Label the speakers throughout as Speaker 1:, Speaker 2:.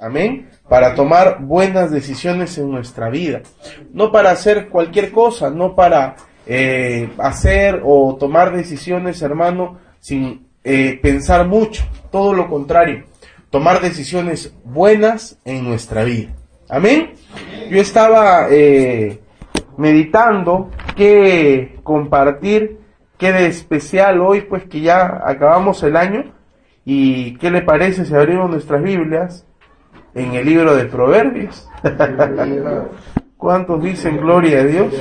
Speaker 1: Amén. Para tomar buenas decisiones en nuestra vida. No para hacer cualquier cosa, no para eh, hacer o tomar decisiones, hermano, sin eh, pensar mucho. Todo lo contrario. Tomar decisiones buenas en nuestra vida. Amén. Yo estaba eh, meditando qué compartir, qué de especial hoy, pues que ya acabamos el año. ¿Y qué le parece si abrimos nuestras Biblias en el libro de Proverbios? ¿Cuántos dicen gloria a Dios?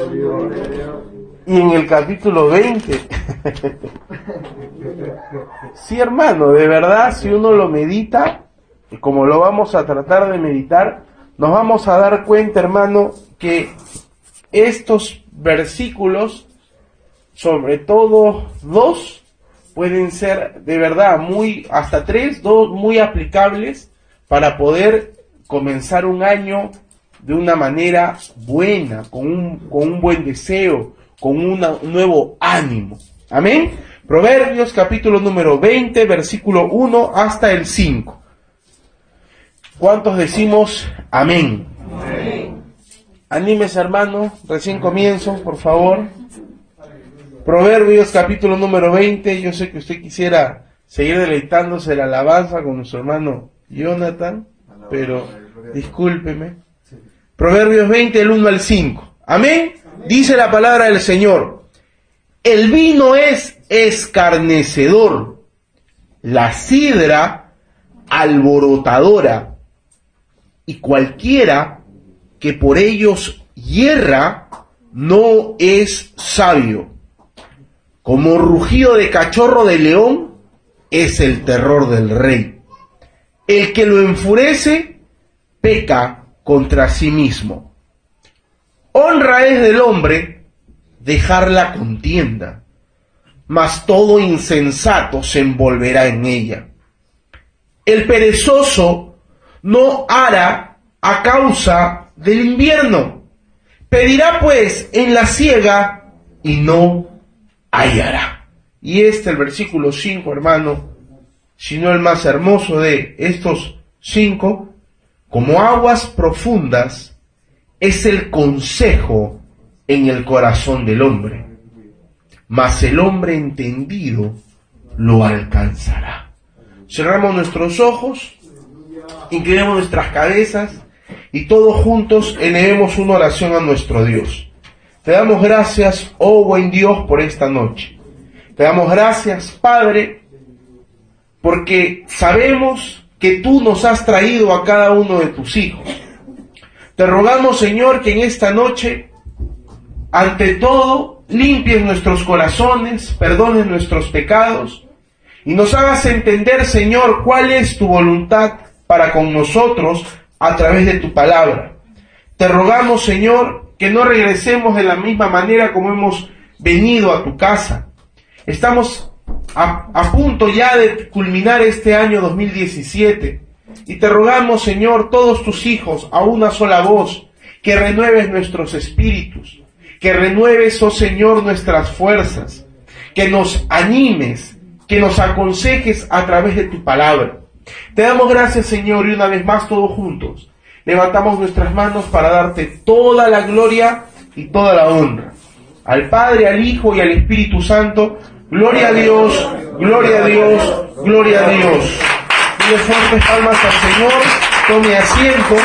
Speaker 1: Y en el capítulo 20. sí, hermano, de verdad, si uno lo medita, como lo vamos a tratar de meditar, nos vamos a dar cuenta, hermano, que estos versículos, sobre todo dos, pueden ser de verdad muy, hasta tres, dos muy aplicables para poder comenzar un año de una manera buena, con un, con un buen deseo, con un nuevo ánimo. Amén. Proverbios capítulo número 20, versículo 1 hasta el 5. ¿Cuántos decimos amén? amén. Anímese hermano, recién comienzo, por favor. Proverbios capítulo número 20, yo sé que usted quisiera seguir deleitándose la alabanza con nuestro hermano Jonathan, pero discúlpeme. Proverbios 20, el 1 al 5. Amén. Dice la palabra del Señor. El vino es escarnecedor, la sidra alborotadora, y cualquiera que por ellos hierra no es sabio. Como rugido de cachorro de león es el terror del rey. El que lo enfurece peca contra sí mismo. Honra es del hombre dejar la contienda, mas todo insensato se envolverá en ella. El perezoso no hará a causa del invierno. Pedirá pues en la ciega y no hallará. Y este el versículo 5, hermano, sino el más hermoso de estos cinco, como aguas profundas, es el consejo en el corazón del hombre, mas el hombre entendido lo alcanzará. Cerramos nuestros ojos inclinemos nuestras cabezas y todos juntos elevemos una oración a nuestro Dios. Te damos gracias, oh buen Dios, por esta noche. Te damos gracias, Padre, porque sabemos que tú nos has traído a cada uno de tus hijos. Te rogamos, Señor, que en esta noche, ante todo, limpies nuestros corazones, perdones nuestros pecados y nos hagas entender, Señor, cuál es tu voluntad para con nosotros a través de tu palabra. Te rogamos, Señor, que no regresemos de la misma manera como hemos venido a tu casa. Estamos a, punto ya de culminar este año 2017 y te rogamos, Señor, todos tus hijos a una sola voz, que renueves nuestros espíritus, que renueves, oh Señor, nuestras fuerzas, que nos animes, que nos aconsejes a través de tu palabra. Te damos gracias, Señor, y una vez más todos juntos. Levantamos nuestras manos para darte toda la gloria y toda la honra. Al Padre, al Hijo y al Espíritu Santo, gloria a Dios, gloria a Dios, gloria a Dios. Dile fuertes palmas al Señor, tome asiento.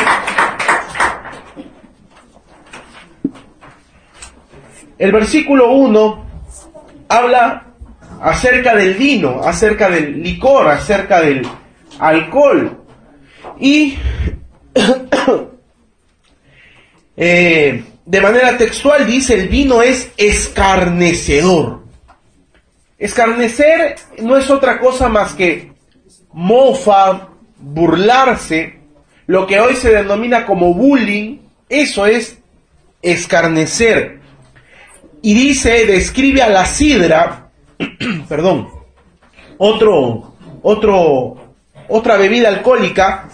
Speaker 1: El versículo 1 habla acerca del vino, acerca del licor, acerca del alcohol. Y eh, de manera textual dice, el vino es escarnecedor. Escarnecer no es otra cosa más que mofa, burlarse, lo que hoy se denomina como bullying, eso es escarnecer. Y dice, describe a la sidra, perdón, otro, otro otra bebida alcohólica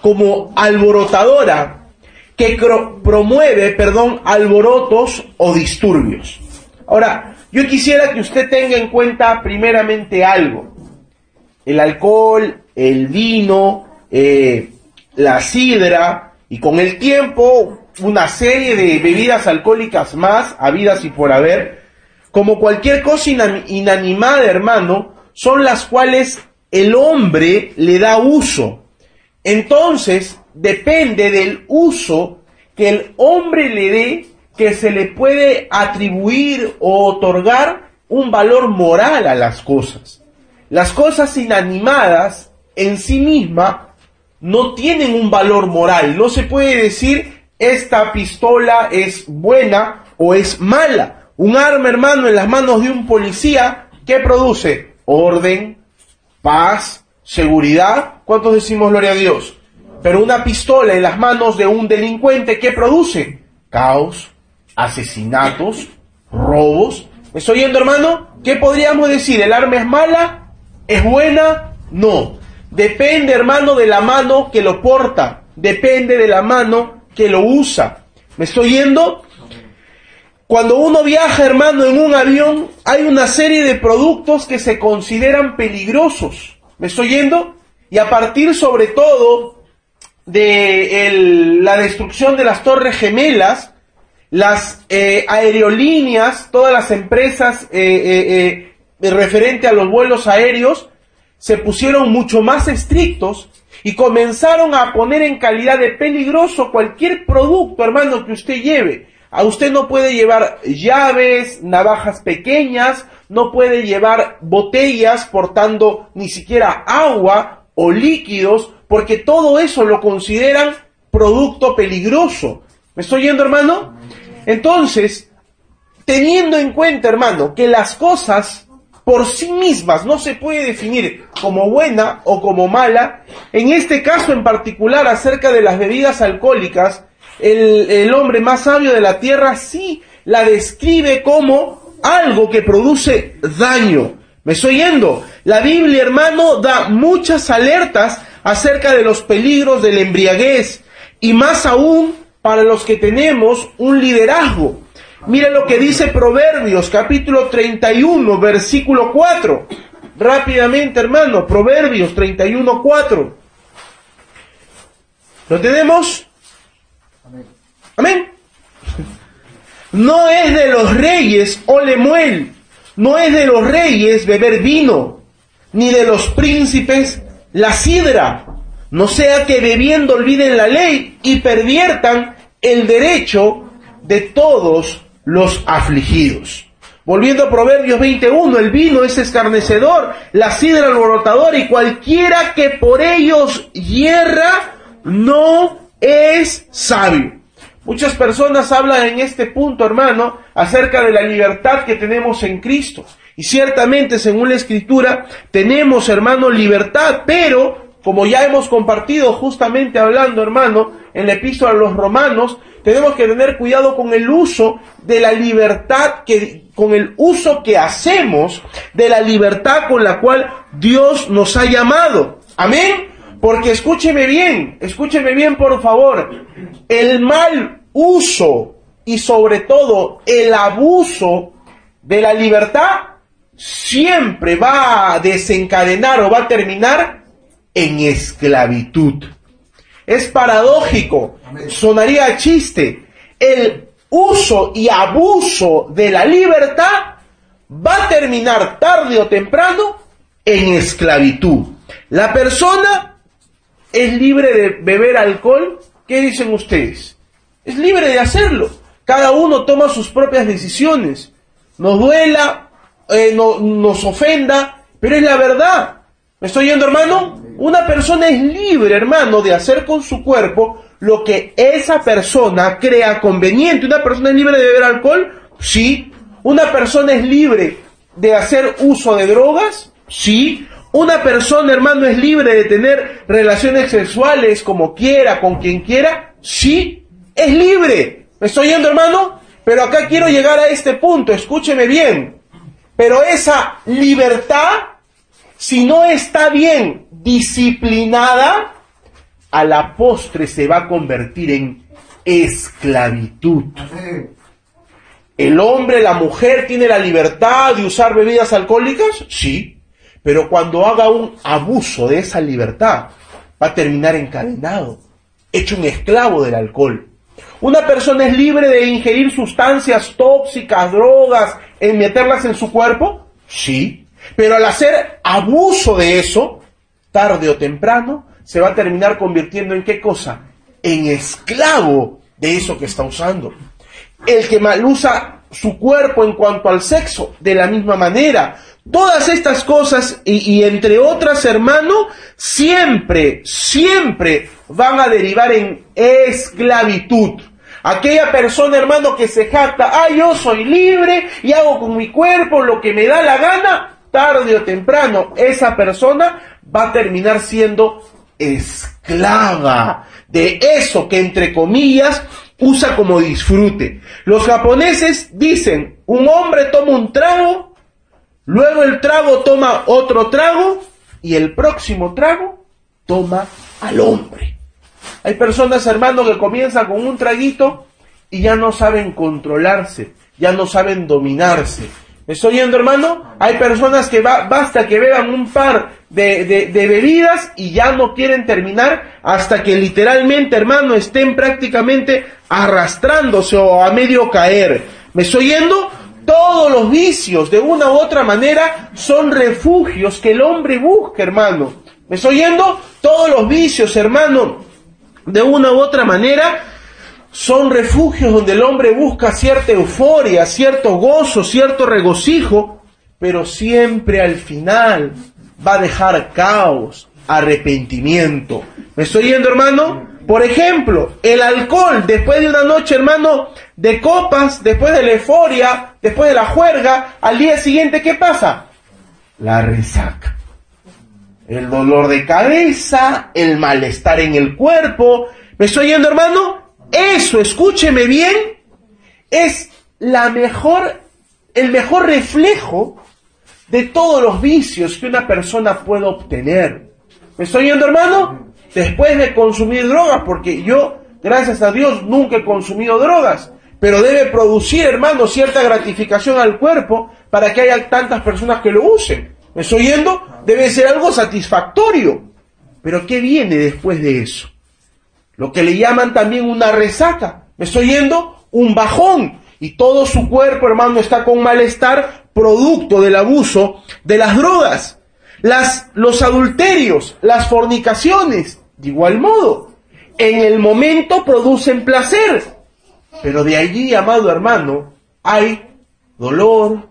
Speaker 1: como alborotadora que promueve, perdón, alborotos o disturbios. Ahora, yo quisiera que usted tenga en cuenta primeramente algo. El alcohol, el vino, eh, la sidra y con el tiempo una serie de bebidas alcohólicas más, habidas y por haber, como cualquier cosa inanimada, hermano, son las cuales el hombre le da uso. Entonces, depende del uso que el hombre le dé que se le puede atribuir o otorgar un valor moral a las cosas. Las cosas inanimadas en sí mismas no tienen un valor moral. No se puede decir esta pistola es buena o es mala. Un arma, hermano, en las manos de un policía, ¿qué produce? Orden, paz, seguridad. ¿Cuántos decimos gloria a Dios? Pero una pistola en las manos de un delincuente, ¿qué produce? Caos, asesinatos, robos. ¿Me estoy oyendo, hermano? ¿Qué podríamos decir? ¿El arma es mala? ¿Es buena? No. Depende, hermano, de la mano que lo porta. Depende de la mano que lo usa. ¿Me estoy yendo? Cuando uno viaja, hermano, en un avión, hay una serie de productos que se consideran peligrosos. ¿Me estoy yendo? Y a partir sobre todo de la destrucción de las torres gemelas, las eh, aerolíneas, todas las empresas eh, eh, referente a los vuelos aéreos, se pusieron mucho más estrictos y comenzaron a poner en calidad de peligroso cualquier producto, hermano, que usted lleve. A usted no puede llevar llaves, navajas pequeñas, no puede llevar botellas portando ni siquiera agua o líquidos, porque todo eso lo consideran producto peligroso. ¿Me estoy yendo, hermano? Entonces, teniendo en cuenta, hermano, que las cosas por sí mismas no se puede definir como buena o como mala, en este caso en particular acerca de las bebidas alcohólicas, el, el hombre más sabio de la tierra sí la describe como algo que produce daño. ¿Me estoy yendo? La Biblia, hermano, da muchas alertas acerca de los peligros de la embriaguez y más aún para los que tenemos un liderazgo. Mira lo que dice Proverbios capítulo 31, versículo 4. Rápidamente, hermano, Proverbios 31, 4. ¿Lo tenemos? Amén. No es de los reyes olemuel, no es de los reyes beber vino, ni de los príncipes la sidra, no sea que bebiendo olviden la ley y perviertan el derecho de todos los afligidos. Volviendo a Proverbios 21, el vino es escarnecedor, la sidra alborotador y cualquiera que por ellos hierra no es sabio. Muchas personas hablan en este punto, hermano, acerca de la libertad que tenemos en Cristo. Y ciertamente, según la Escritura, tenemos, hermano, libertad, pero como ya hemos compartido justamente hablando, hermano, en la epístola a los romanos, tenemos que tener cuidado con el uso de la libertad que, con el uso que hacemos de la libertad con la cual Dios nos ha llamado. Amén. Porque escúcheme bien, escúcheme bien por favor, el mal uso y sobre todo el abuso de la libertad siempre va a desencadenar o va a terminar en esclavitud. Es paradójico, sonaría chiste. El uso y abuso de la libertad va a terminar tarde o temprano en esclavitud. La persona es libre de beber alcohol. ¿Qué dicen ustedes? Es libre de hacerlo. Cada uno toma sus propias decisiones. Nos duela, eh, no, nos ofenda, pero es la verdad. ¿Me estoy yendo, hermano? Una persona es libre, hermano, de hacer con su cuerpo lo que esa persona crea conveniente. ¿Una persona es libre de beber alcohol? Sí. ¿Una persona es libre de hacer uso de drogas? Sí. ¿Una persona, hermano, es libre de tener relaciones sexuales como quiera, con quien quiera? Sí. Es libre. ¿Me estoy yendo, hermano? Pero acá quiero llegar a este punto, escúcheme bien. Pero esa libertad si no está bien disciplinada, a la postre se va a convertir en esclavitud. ¿El hombre, la mujer tiene la libertad de usar bebidas alcohólicas? Sí, pero cuando haga un abuso de esa libertad, va a terminar encadenado, hecho un esclavo del alcohol. Una persona es libre de ingerir sustancias tóxicas, drogas, en meterlas en su cuerpo, sí, pero al hacer abuso de eso, tarde o temprano, se va a terminar convirtiendo en qué cosa? En esclavo de eso que está usando. El que mal usa su cuerpo en cuanto al sexo, de la misma manera. Todas estas cosas y, entre otras, hermano, siempre, siempre van a derivar en esclavitud. Aquella persona, hermano, que se jacta, ah, yo soy libre y hago con mi cuerpo lo que me da la gana, tarde o temprano, esa persona va a terminar siendo esclava de eso que entre comillas usa como disfrute. Los japoneses dicen, un hombre toma un trago, luego el trago toma otro trago y el próximo trago toma al hombre. Hay personas, hermano, que comienzan con un traguito y ya no saben controlarse, ya no saben dominarse. ¿Me estoy oyendo, hermano? Hay personas que basta que beban un par de, de, bebidas y ya no quieren terminar hasta que literalmente, hermano, estén prácticamente arrastrándose o a medio caer. ¿Me estoy oyendo? Todos los vicios, de una u otra manera, son refugios que el hombre busca, hermano. ¿Me estoy oyendo? Todos los vicios, hermano, de una u otra manera, son refugios donde el hombre busca cierta euforia, cierto gozo, cierto regocijo, pero siempre al final va a dejar caos, arrepentimiento. ¿Me estoy yendo, hermano? Por ejemplo, el alcohol, después de una noche, hermano, de copas, después de la euforia, después de la juerga, al día siguiente, ¿qué pasa? La resaca. El dolor de cabeza, el malestar en el cuerpo. ¿Me estoy yendo, hermano? Eso, escúcheme bien, es la mejor, el mejor reflejo de todos los vicios que una persona puede obtener. ¿Me estoy yendo, hermano? Después de consumir drogas, porque yo, gracias a Dios, nunca he consumido drogas, pero debe producir, hermano, cierta gratificación al cuerpo para que haya tantas personas que lo usen. ¿Me estoy yendo? Debe ser algo satisfactorio. Pero ¿qué viene después de eso? Lo que le llaman también una resaca. ¿Me estoy yendo? Un bajón. Y todo su cuerpo, hermano, está con malestar producto del abuso de las drogas, las, los adulterios, las fornicaciones, de igual modo, en el momento producen placer, pero de allí, amado hermano, hay dolor,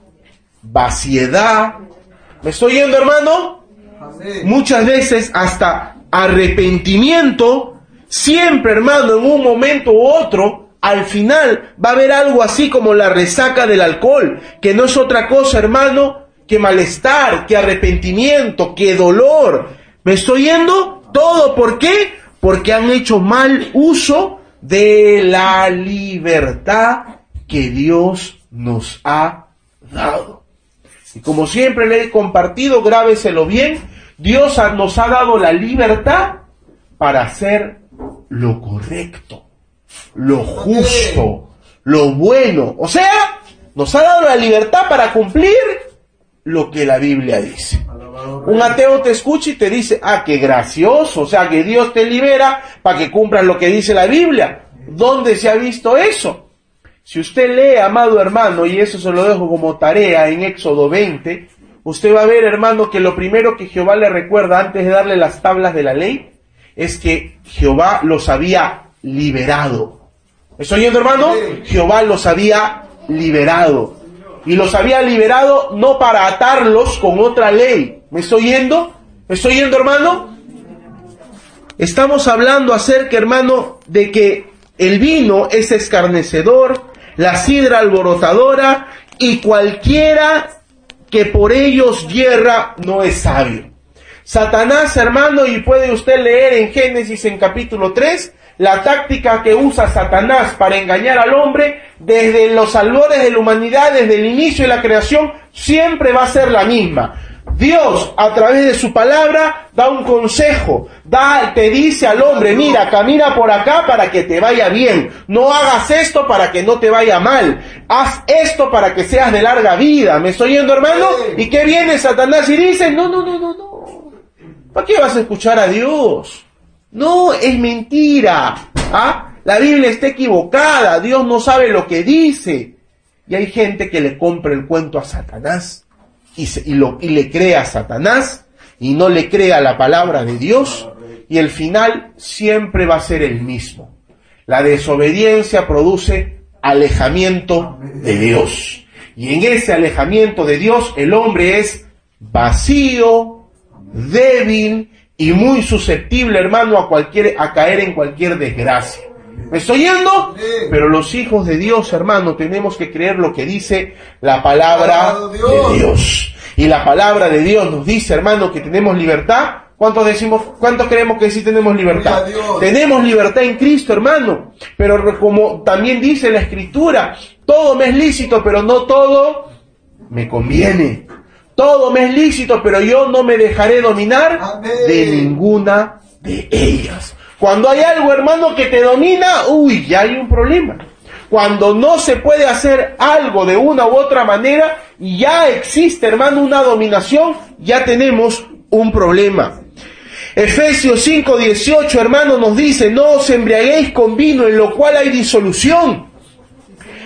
Speaker 1: vaciedad. ¿Me estoy yendo, hermano? Muchas veces hasta arrepentimiento, siempre, hermano, en un momento u otro, al final va a haber algo así como la resaca del alcohol, que no es otra cosa, hermano, que malestar, que arrepentimiento, que dolor. ¿Me estoy yendo? Todo, ¿por qué? Porque han hecho mal uso de la libertad que Dios nos ha dado. Y como siempre le he compartido, grábeselo bien, Dios nos ha dado la libertad para hacer lo correcto lo justo, lo bueno. O sea, nos ha dado la libertad para cumplir lo que la Biblia dice. Un ateo te escucha y te dice, ah, qué gracioso, o sea, que Dios te libera para que cumplas lo que dice la Biblia. ¿Dónde se ha visto eso? Si usted lee, amado hermano, y eso se lo dejo como tarea en Éxodo 20, usted va a ver, hermano, que lo primero que Jehová le recuerda antes de darle las tablas de la ley es que Jehová los había liberado. ¿Me estoy oyendo, hermano? Jehová los había liberado. Y los había liberado no para atarlos con otra ley. ¿Me estoy oyendo? ¿Me estoy oyendo, hermano? Estamos hablando acerca, hermano, de que el vino es escarnecedor, la sidra alborotadora y cualquiera que por ellos hierra no es sabio. Satanás, hermano, y puede usted leer en Génesis en capítulo 3, la táctica que usa Satanás para engañar al hombre desde los albores de la humanidad, desde el inicio de la creación, siempre va a ser la misma. Dios, a través de su palabra, da un consejo, da, te dice al hombre, mira, camina por acá para que te vaya bien, no hagas esto para que no te vaya mal, haz esto para que seas de larga vida. ¿Me estoy yendo, hermano? ¿Y qué viene Satanás y dice? No, no, no, no, no. ¿Para qué vas a escuchar a Dios? No, es mentira. ¿Ah? La Biblia está equivocada, Dios no sabe lo que dice. Y hay gente que le compra el cuento a Satanás y, le cree a Satanás y no le cree a la palabra de Dios y el final siempre va a ser el mismo. La desobediencia produce alejamiento de Dios. Y en ese alejamiento de Dios el hombre es vacío, débil y muy susceptible, hermano, a cualquier a caer en cualquier desgracia. ¿Me estoy yendo? Pero los hijos de Dios, hermano, tenemos que creer lo que dice la palabra de Dios. Y la palabra de Dios nos dice, hermano, que tenemos libertad. ¿Cuántos decimos, cuántos creemos que sí tenemos libertad? Tenemos libertad en Cristo, hermano. Pero como también dice la Escritura, todo me es lícito, pero no todo me conviene. Todo me es lícito, pero yo no me dejaré dominar de ninguna de ellas. Cuando hay algo, hermano, que te domina, uy, ya hay un problema. Cuando no se puede hacer algo de una u otra manera, ya existe, hermano, una dominación, ya tenemos un problema. Efesios 5:18, hermano, nos dice, no os embriaguéis con vino en lo cual hay disolución.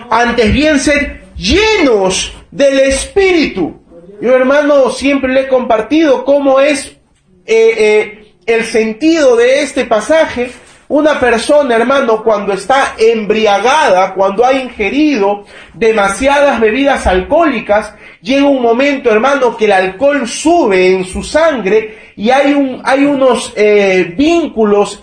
Speaker 1: Antes bien ser llenos del Espíritu. Yo, hermano, siempre le he compartido cómo es eh, eh, el sentido de este pasaje, una persona, hermano, cuando está embriagada, cuando ha ingerido demasiadas bebidas alcohólicas, llega un momento, hermano, que el alcohol sube en su sangre y hay, un, hay unos eh, vínculos,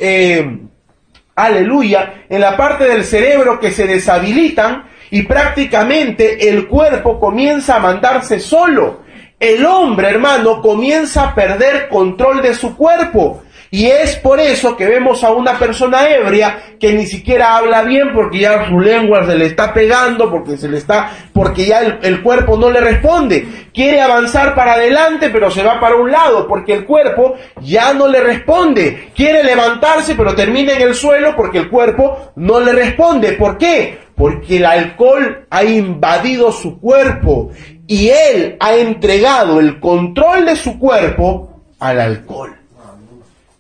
Speaker 1: aleluya, en la parte del cerebro que se deshabilitan y prácticamente el cuerpo comienza a mandarse solo el hombre, hermano, comienza a perder control de su cuerpo. Y es por eso que vemos a una persona ebria que ni siquiera habla bien porque ya su lengua se le está pegando, porque se le está, porque ya el, el, cuerpo no le responde. Quiere avanzar para adelante, pero se va para un lado porque el cuerpo ya no le responde. Quiere levantarse, pero termina en el suelo porque el cuerpo no le responde. ¿Por qué? Porque el alcohol ha invadido su cuerpo y él ha entregado el control de su cuerpo al alcohol.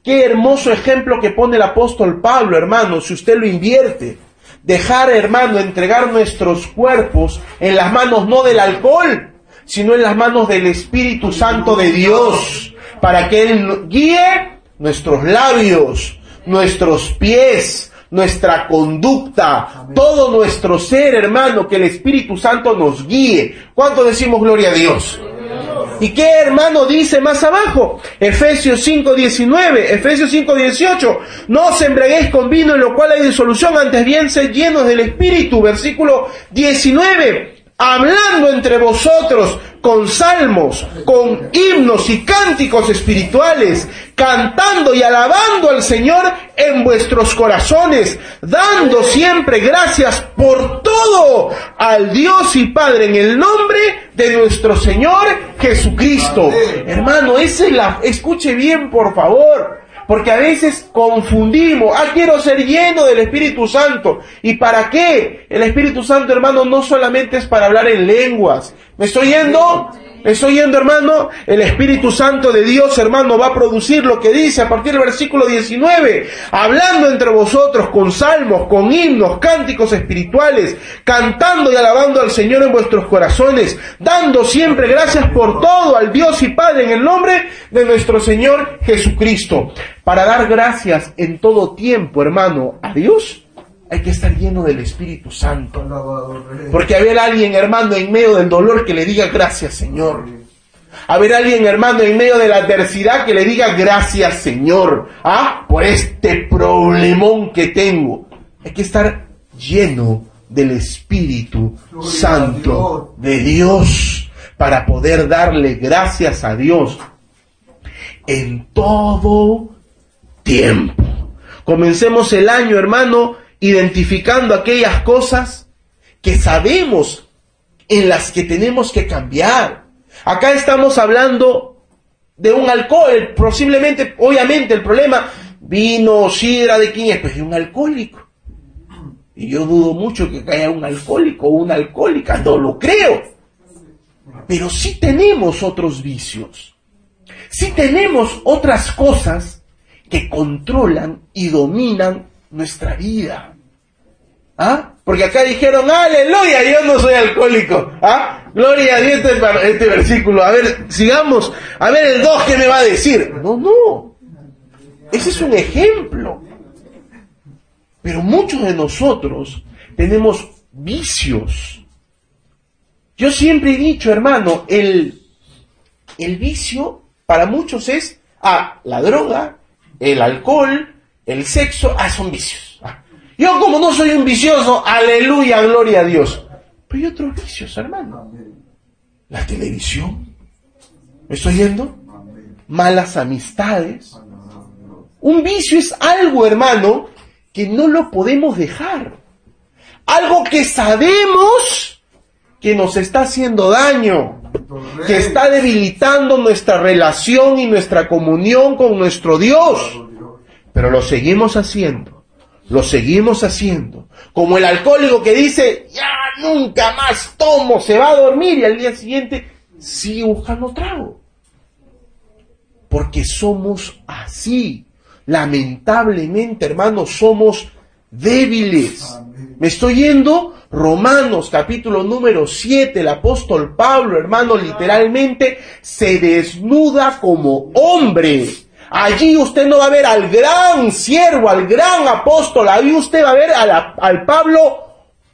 Speaker 1: Qué hermoso ejemplo que pone el apóstol Pablo, hermano, si usted lo invierte. Dejar, hermano, entregar nuestros cuerpos en las manos no del alcohol, sino en las manos del Espíritu Santo de Dios, para que Él guíe nuestros labios, nuestros pies, nuestra conducta, todo nuestro ser, hermano, que el Espíritu Santo nos guíe. ¿Cuánto decimos gloria a Dios? ¿Y qué hermano dice más abajo? Efesios 5.19, Efesios 5.18, no os embriaguéis con vino en lo cual hay disolución, antes bien sed llenos del Espíritu, versículo 19, hablando entre vosotros con salmos, con himnos y cánticos espirituales, cantando y alabando al Señor en vuestros corazones, dando siempre gracias por todo al Dios y Padre en el nombre de nuestro Señor Jesucristo. Hermano, esa es la, escuche bien por favor. Porque a veces confundimos, ah, quiero ser lleno del Espíritu Santo. ¿Y para qué? El Espíritu Santo, hermano, no solamente es para hablar en lenguas. ¿Me estoy yendo? ¿Estoy yendo, hermano? El Espíritu Santo de Dios, hermano, va a producir lo que dice a partir del versículo 19, hablando entre vosotros con salmos, con himnos, cánticos espirituales, cantando y alabando al Señor en vuestros corazones, dando siempre gracias por todo al Dios y Padre en el nombre de nuestro Señor Jesucristo. Para dar gracias en todo tiempo, hermano, a Dios hay que estar lleno del Espíritu Santo. Porque haber alguien, hermano, en medio del dolor que le diga gracias, Señor. Haber alguien, hermano, en medio de la adversidad que le diga gracias, Señor. Ah, por este problemón que tengo. Hay que estar lleno del Espíritu Santo de Dios para poder darle gracias a Dios en todo tiempo. Comencemos el año, hermano, identificando aquellas cosas que sabemos en las que tenemos que cambiar. Acá estamos hablando de un alcohol, posiblemente, obviamente el problema, vino, sidra, ¿de quién es? Pues de un alcohólico. Y yo dudo mucho que haya un alcohólico o una alcohólica, no lo creo. Pero sí tenemos otros vicios. Sí tenemos otras cosas que controlan y dominan nuestra vida. ¿Ah? Porque acá dijeron, aleluya, yo no soy alcohólico. ¿Ah? Gloria a Dios este, este versículo. A ver, sigamos. A ver el 2 que me va a decir. No, no. Ese es un ejemplo. Pero muchos de nosotros tenemos vicios. Yo siempre he dicho, hermano, el, el vicio para muchos es, ah, la droga, el alcohol, el sexo, ah, son vicios. Yo como no soy un vicioso, aleluya, gloria a Dios. Pero hay otros vicios, hermano. La televisión. ¿Me estoy yendo? Malas amistades. Un vicio es algo, hermano, que no lo podemos dejar. Algo que sabemos que nos está haciendo daño, que está debilitando nuestra relación y nuestra comunión con nuestro Dios. Pero lo seguimos haciendo, lo seguimos haciendo. Como el alcohólico que dice, ya nunca más tomo, se va a dormir y al día siguiente sigue buscando trago. Porque somos así. Lamentablemente, hermanos, somos débiles. ¿Me estoy yendo? Romanos capítulo número 7, el apóstol Pablo, hermano, literalmente se desnuda como hombre. Allí usted no va a ver al gran siervo, al gran apóstol, ahí usted va a ver al Pablo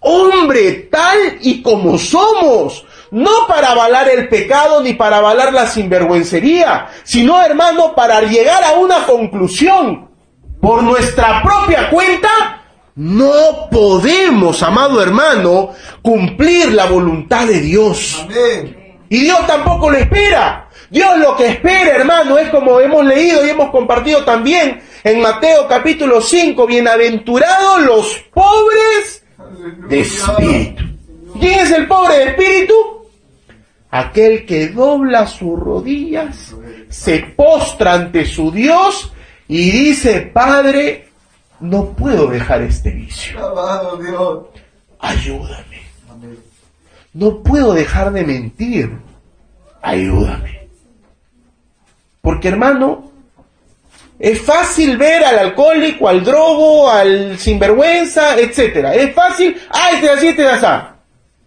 Speaker 1: hombre tal y como somos no para avalar el pecado ni para avalar la sinvergüencería, sino hermano para llegar a una conclusión. Por nuestra propia cuenta, no podemos, amado hermano, cumplir la voluntad de Dios. Y Dios tampoco lo espera. Dios lo que espera, hermano, es como hemos leído y hemos compartido también en Mateo capítulo 5, bienaventurados los pobres de espíritu. ¿Quién es el pobre de espíritu? Aquel que dobla sus rodillas, se postra ante su Dios y dice, Padre, no puedo dejar este vicio. Ayúdame. No puedo dejar de mentir. Ayúdame. Porque hermano, es fácil ver al alcohólico, al drogo, al sinvergüenza, etcétera. Es fácil, ah, este así, este así.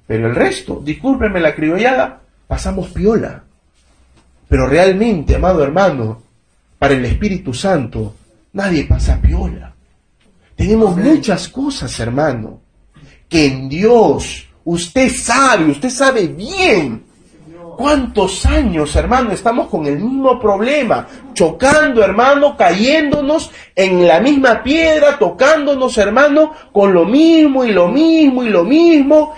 Speaker 1: Pero el resto, discúlpenme la criollada, pasamos piola. Pero realmente, amado hermano, para el Espíritu Santo, nadie pasa piola. Tenemos muchas cosas, hermano, que en Dios usted sabe, usted sabe bien cuántos años, hermano, estamos con el mismo problema, chocando, hermano, cayéndonos en la misma piedra, tocándonos, hermano, con lo mismo y lo mismo y lo mismo,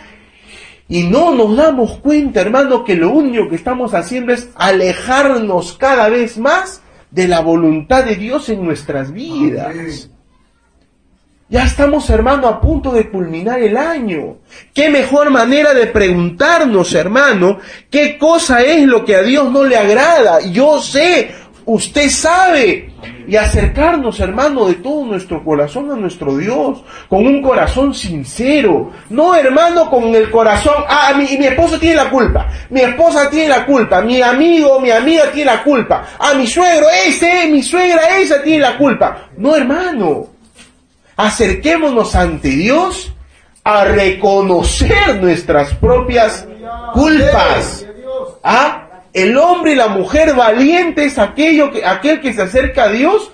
Speaker 1: y no nos damos cuenta, hermano, que lo único que estamos haciendo es alejarnos cada vez más de la voluntad de Dios en nuestras vidas. Ya estamos, hermano, a punto de culminar el año. Qué mejor manera de preguntarnos, hermano, qué cosa es lo que a Dios no le agrada. Yo sé, usted sabe, y acercarnos, hermano, de todo nuestro corazón a nuestro Dios, con un corazón sincero. No, hermano, con el corazón, ah, mi, mi esposo tiene la culpa, mi esposa tiene la culpa, mi amigo, mi amiga tiene la culpa, a mi suegro, ese, mi suegra, esa tiene la culpa. No, hermano, acerquémonos ante Dios a reconocer nuestras propias culpas. ¿Ah? El hombre y la mujer valiente es aquello que, aquel que se acerca a Dios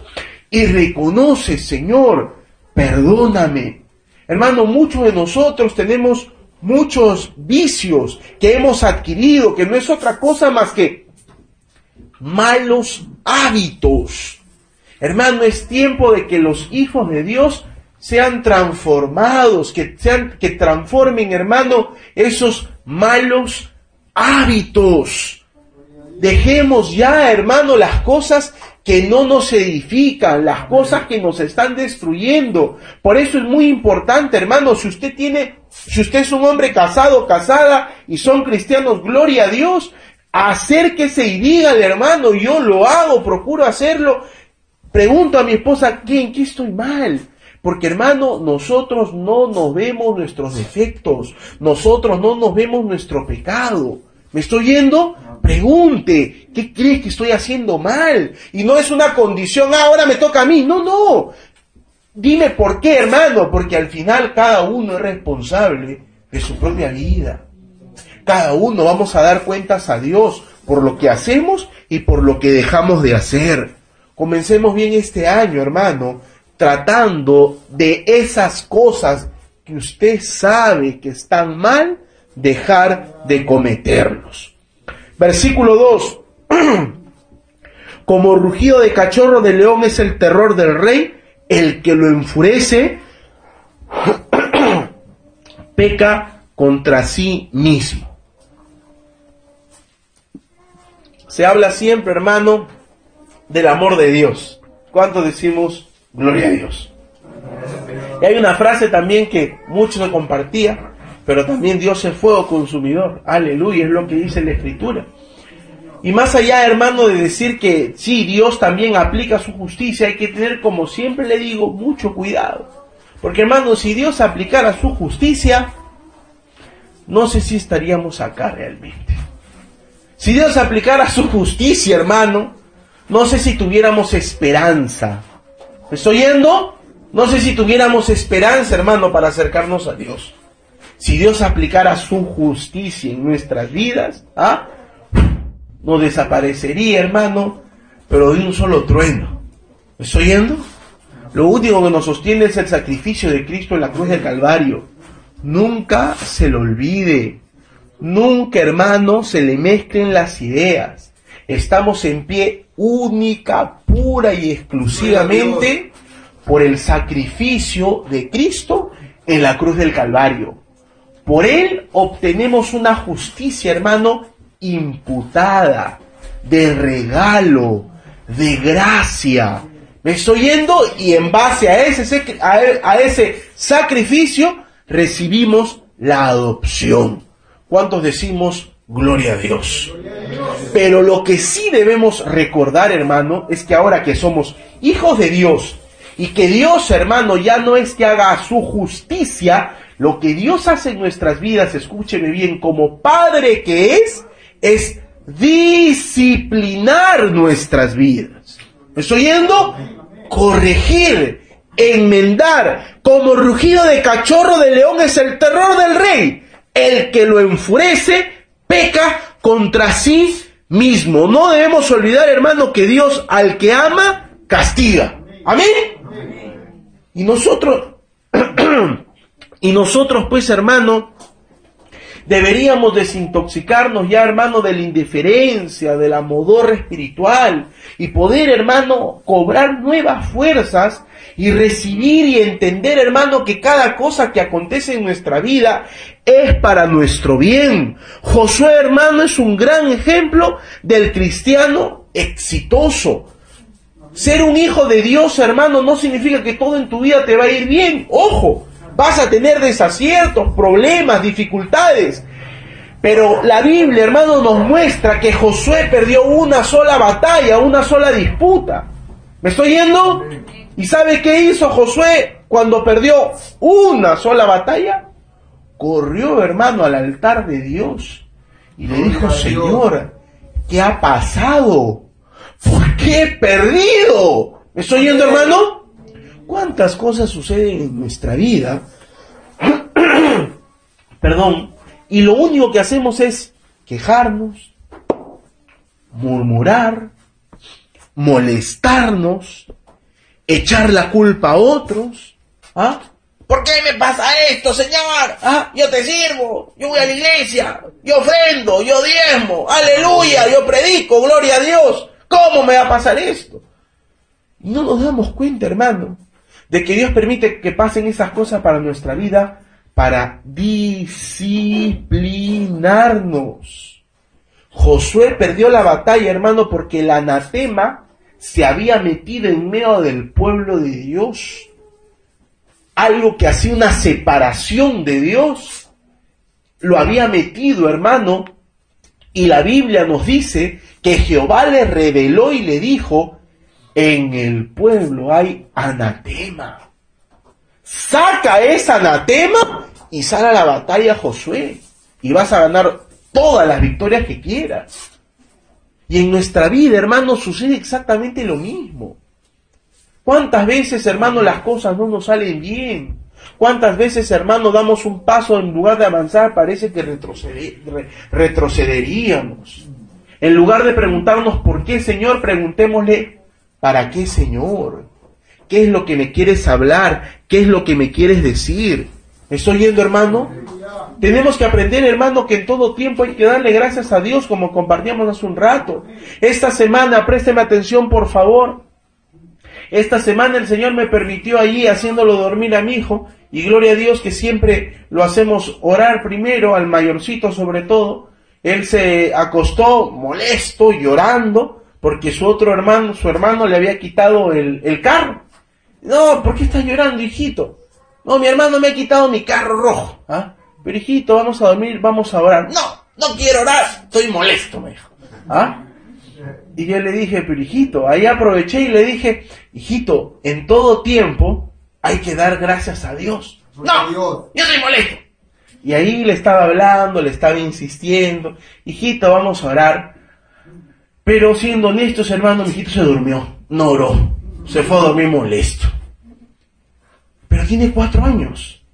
Speaker 1: y reconoce, Señor, perdóname. Hermano, muchos de nosotros tenemos muchos vicios que hemos adquirido, que no es otra cosa más que malos hábitos. Hermano, es tiempo de que los hijos de Dios sean transformados, que sean, que transformen, hermano, esos malos hábitos. Dejemos ya, hermano, las cosas que no nos edifican, las cosas que nos están destruyendo. Por eso es muy importante, hermano, si usted tiene, si usted es un hombre casado, casada y son cristianos, gloria a Dios, acérquese y dígale, hermano, yo lo hago, procuro hacerlo. Pregunto a mi esposa, ¿quién? ¿Qué estoy mal? Porque hermano, nosotros no nos vemos nuestros defectos, nosotros no nos vemos nuestro pecado. ¿Me estoy yendo? Pregunte, ¿qué crees que estoy haciendo mal? Y no es una condición, ah, ahora me toca a mí. No, no. Dime por qué, hermano, porque al final cada uno es responsable de su propia vida. Cada uno vamos a dar cuentas a Dios por lo que hacemos y por lo que dejamos de hacer. Comencemos bien este año, hermano, tratando de esas cosas que usted sabe que están mal, dejar de cometerlos. Versículo 2. Como rugido de cachorro de león es el terror del rey, el que lo enfurece peca contra sí mismo. Se habla siempre, hermano, del amor de Dios. ¿Cuánto decimos gloria a Dios? Y hay una frase también que muchos se compartía, pero también Dios es fuego consumidor. Aleluya, es lo que dice la Escritura. Y más allá, hermano, de decir que sí, Dios también aplica su justicia, hay que tener, como siempre le digo, mucho cuidado. Porque, hermano, si Dios aplicara su justicia, no sé si estaríamos acá realmente. Si Dios aplicara su justicia, hermano, no sé si tuviéramos esperanza. ¿Me estoy yendo? No sé si tuviéramos esperanza, hermano, para acercarnos a Dios. Si Dios aplicara su justicia en nuestras vidas, ¿ah? no desaparecería, hermano, pero de un solo trueno. ¿Me estoy yendo? Lo único que nos sostiene es el sacrificio de Cristo en la cruz del Calvario. Nunca se lo olvide. Nunca, hermano, se le mezclen las ideas. Estamos en pie única, pura y exclusivamente por el sacrificio de Cristo en la cruz del Calvario. Por él obtenemos una justicia, hermano, imputada, de regalo, de gracia. ¿Me estoy yendo? Y en base a ese, a ese sacrificio recibimos la adopción. ¿Cuántos decimos gloria a Dios? Pero lo que sí debemos recordar, hermano, es que ahora que somos hijos de Dios y que Dios, hermano, ya no es que haga su justicia, lo que Dios hace en nuestras vidas, escúcheme bien, como Padre que es, es disciplinar nuestras vidas. ¿Me estoy yendo? Corregir, enmendar, como rugido de cachorro de león es el terror del rey. El que lo enfurece peca contra sí mismo. No debemos olvidar, hermano, que Dios al que ama, castiga. Amén. Y nosotros, y nosotros pues, hermano, Deberíamos desintoxicarnos ya, hermano, de la indiferencia, de la modorra espiritual y poder, hermano, cobrar nuevas fuerzas y recibir y entender, hermano, que cada cosa que acontece en nuestra vida es para nuestro bien. Josué, hermano, es un gran ejemplo del cristiano exitoso. Ser un hijo de Dios, hermano, no significa que todo en tu vida te va a ir bien. Ojo, Vas a tener desaciertos, problemas, dificultades. Pero la Biblia, hermano, nos muestra que Josué perdió una sola batalla, una sola disputa. ¿Me estoy yendo? ¿Y sabe qué hizo Josué cuando perdió una sola batalla? Corrió, hermano, al altar de Dios y le dijo, Señor, ¿qué ha pasado? ¿Por qué he perdido? ¿Me estoy yendo, hermano? ¿Cuántas cosas suceden en nuestra vida? Perdón. Y lo único que hacemos es quejarnos, murmurar, molestarnos, echar la culpa a otros. ¿Ah? ¿Por qué me pasa esto, Señor? ¿Ah? Yo te sirvo, yo voy a la iglesia, yo ofrendo, yo diezmo, aleluya, yo predico, gloria a Dios. ¿Cómo me va a pasar esto? No nos damos cuenta, hermano, de que Dios permite que pasen esas cosas para nuestra vida, para disciplinarnos. Josué perdió la batalla, hermano, porque el anatema se había metido en medio del pueblo de Dios. Algo que hacía una separación de Dios. Lo había metido, hermano. Y la Biblia nos dice que Jehová le reveló y le dijo, en el pueblo hay anatema. Saca ese anatema y sale a la batalla Josué. Y vas a ganar todas las victorias que quieras. Y en nuestra vida, hermano, sucede exactamente lo mismo. ¿Cuántas veces, hermano, las cosas no nos salen bien? ¿Cuántas veces, hermano, damos un paso en lugar de avanzar, parece que retrocederíamos? En lugar de preguntarnos por qué, Señor, preguntémosle, ¿para qué, Señor? ¿Qué es lo que me quieres hablar? ¿Qué es lo que me quieres decir? ¿Me estoy yendo, hermano? Tenemos que aprender, hermano, que en todo tiempo hay que darle gracias a Dios, como compartíamos hace un rato. Esta semana, présteme atención, por favor. Esta semana el Señor me permitió allí haciéndolo dormir a mi hijo, y gloria a Dios que siempre lo hacemos orar primero, al mayorcito sobre todo. Él se acostó molesto, llorando, porque su otro hermano, su hermano le había quitado el, el carro. No, ¿por qué estás llorando, hijito? No, mi hermano me ha quitado mi carro rojo. ¿Ah? Pero hijito, vamos a dormir, vamos a orar. No, no quiero orar, estoy molesto, me dijo. ¿Ah? Y yo le dije, pero hijito, ahí aproveché y le dije, hijito, en todo tiempo hay que dar gracias a Dios. No, yo soy molesto. Y ahí le estaba hablando, le estaba insistiendo, hijito, vamos a orar. Pero siendo honestos, hermano, mi hijito se durmió, no oró, se fue a dormir molesto. Pero tiene cuatro años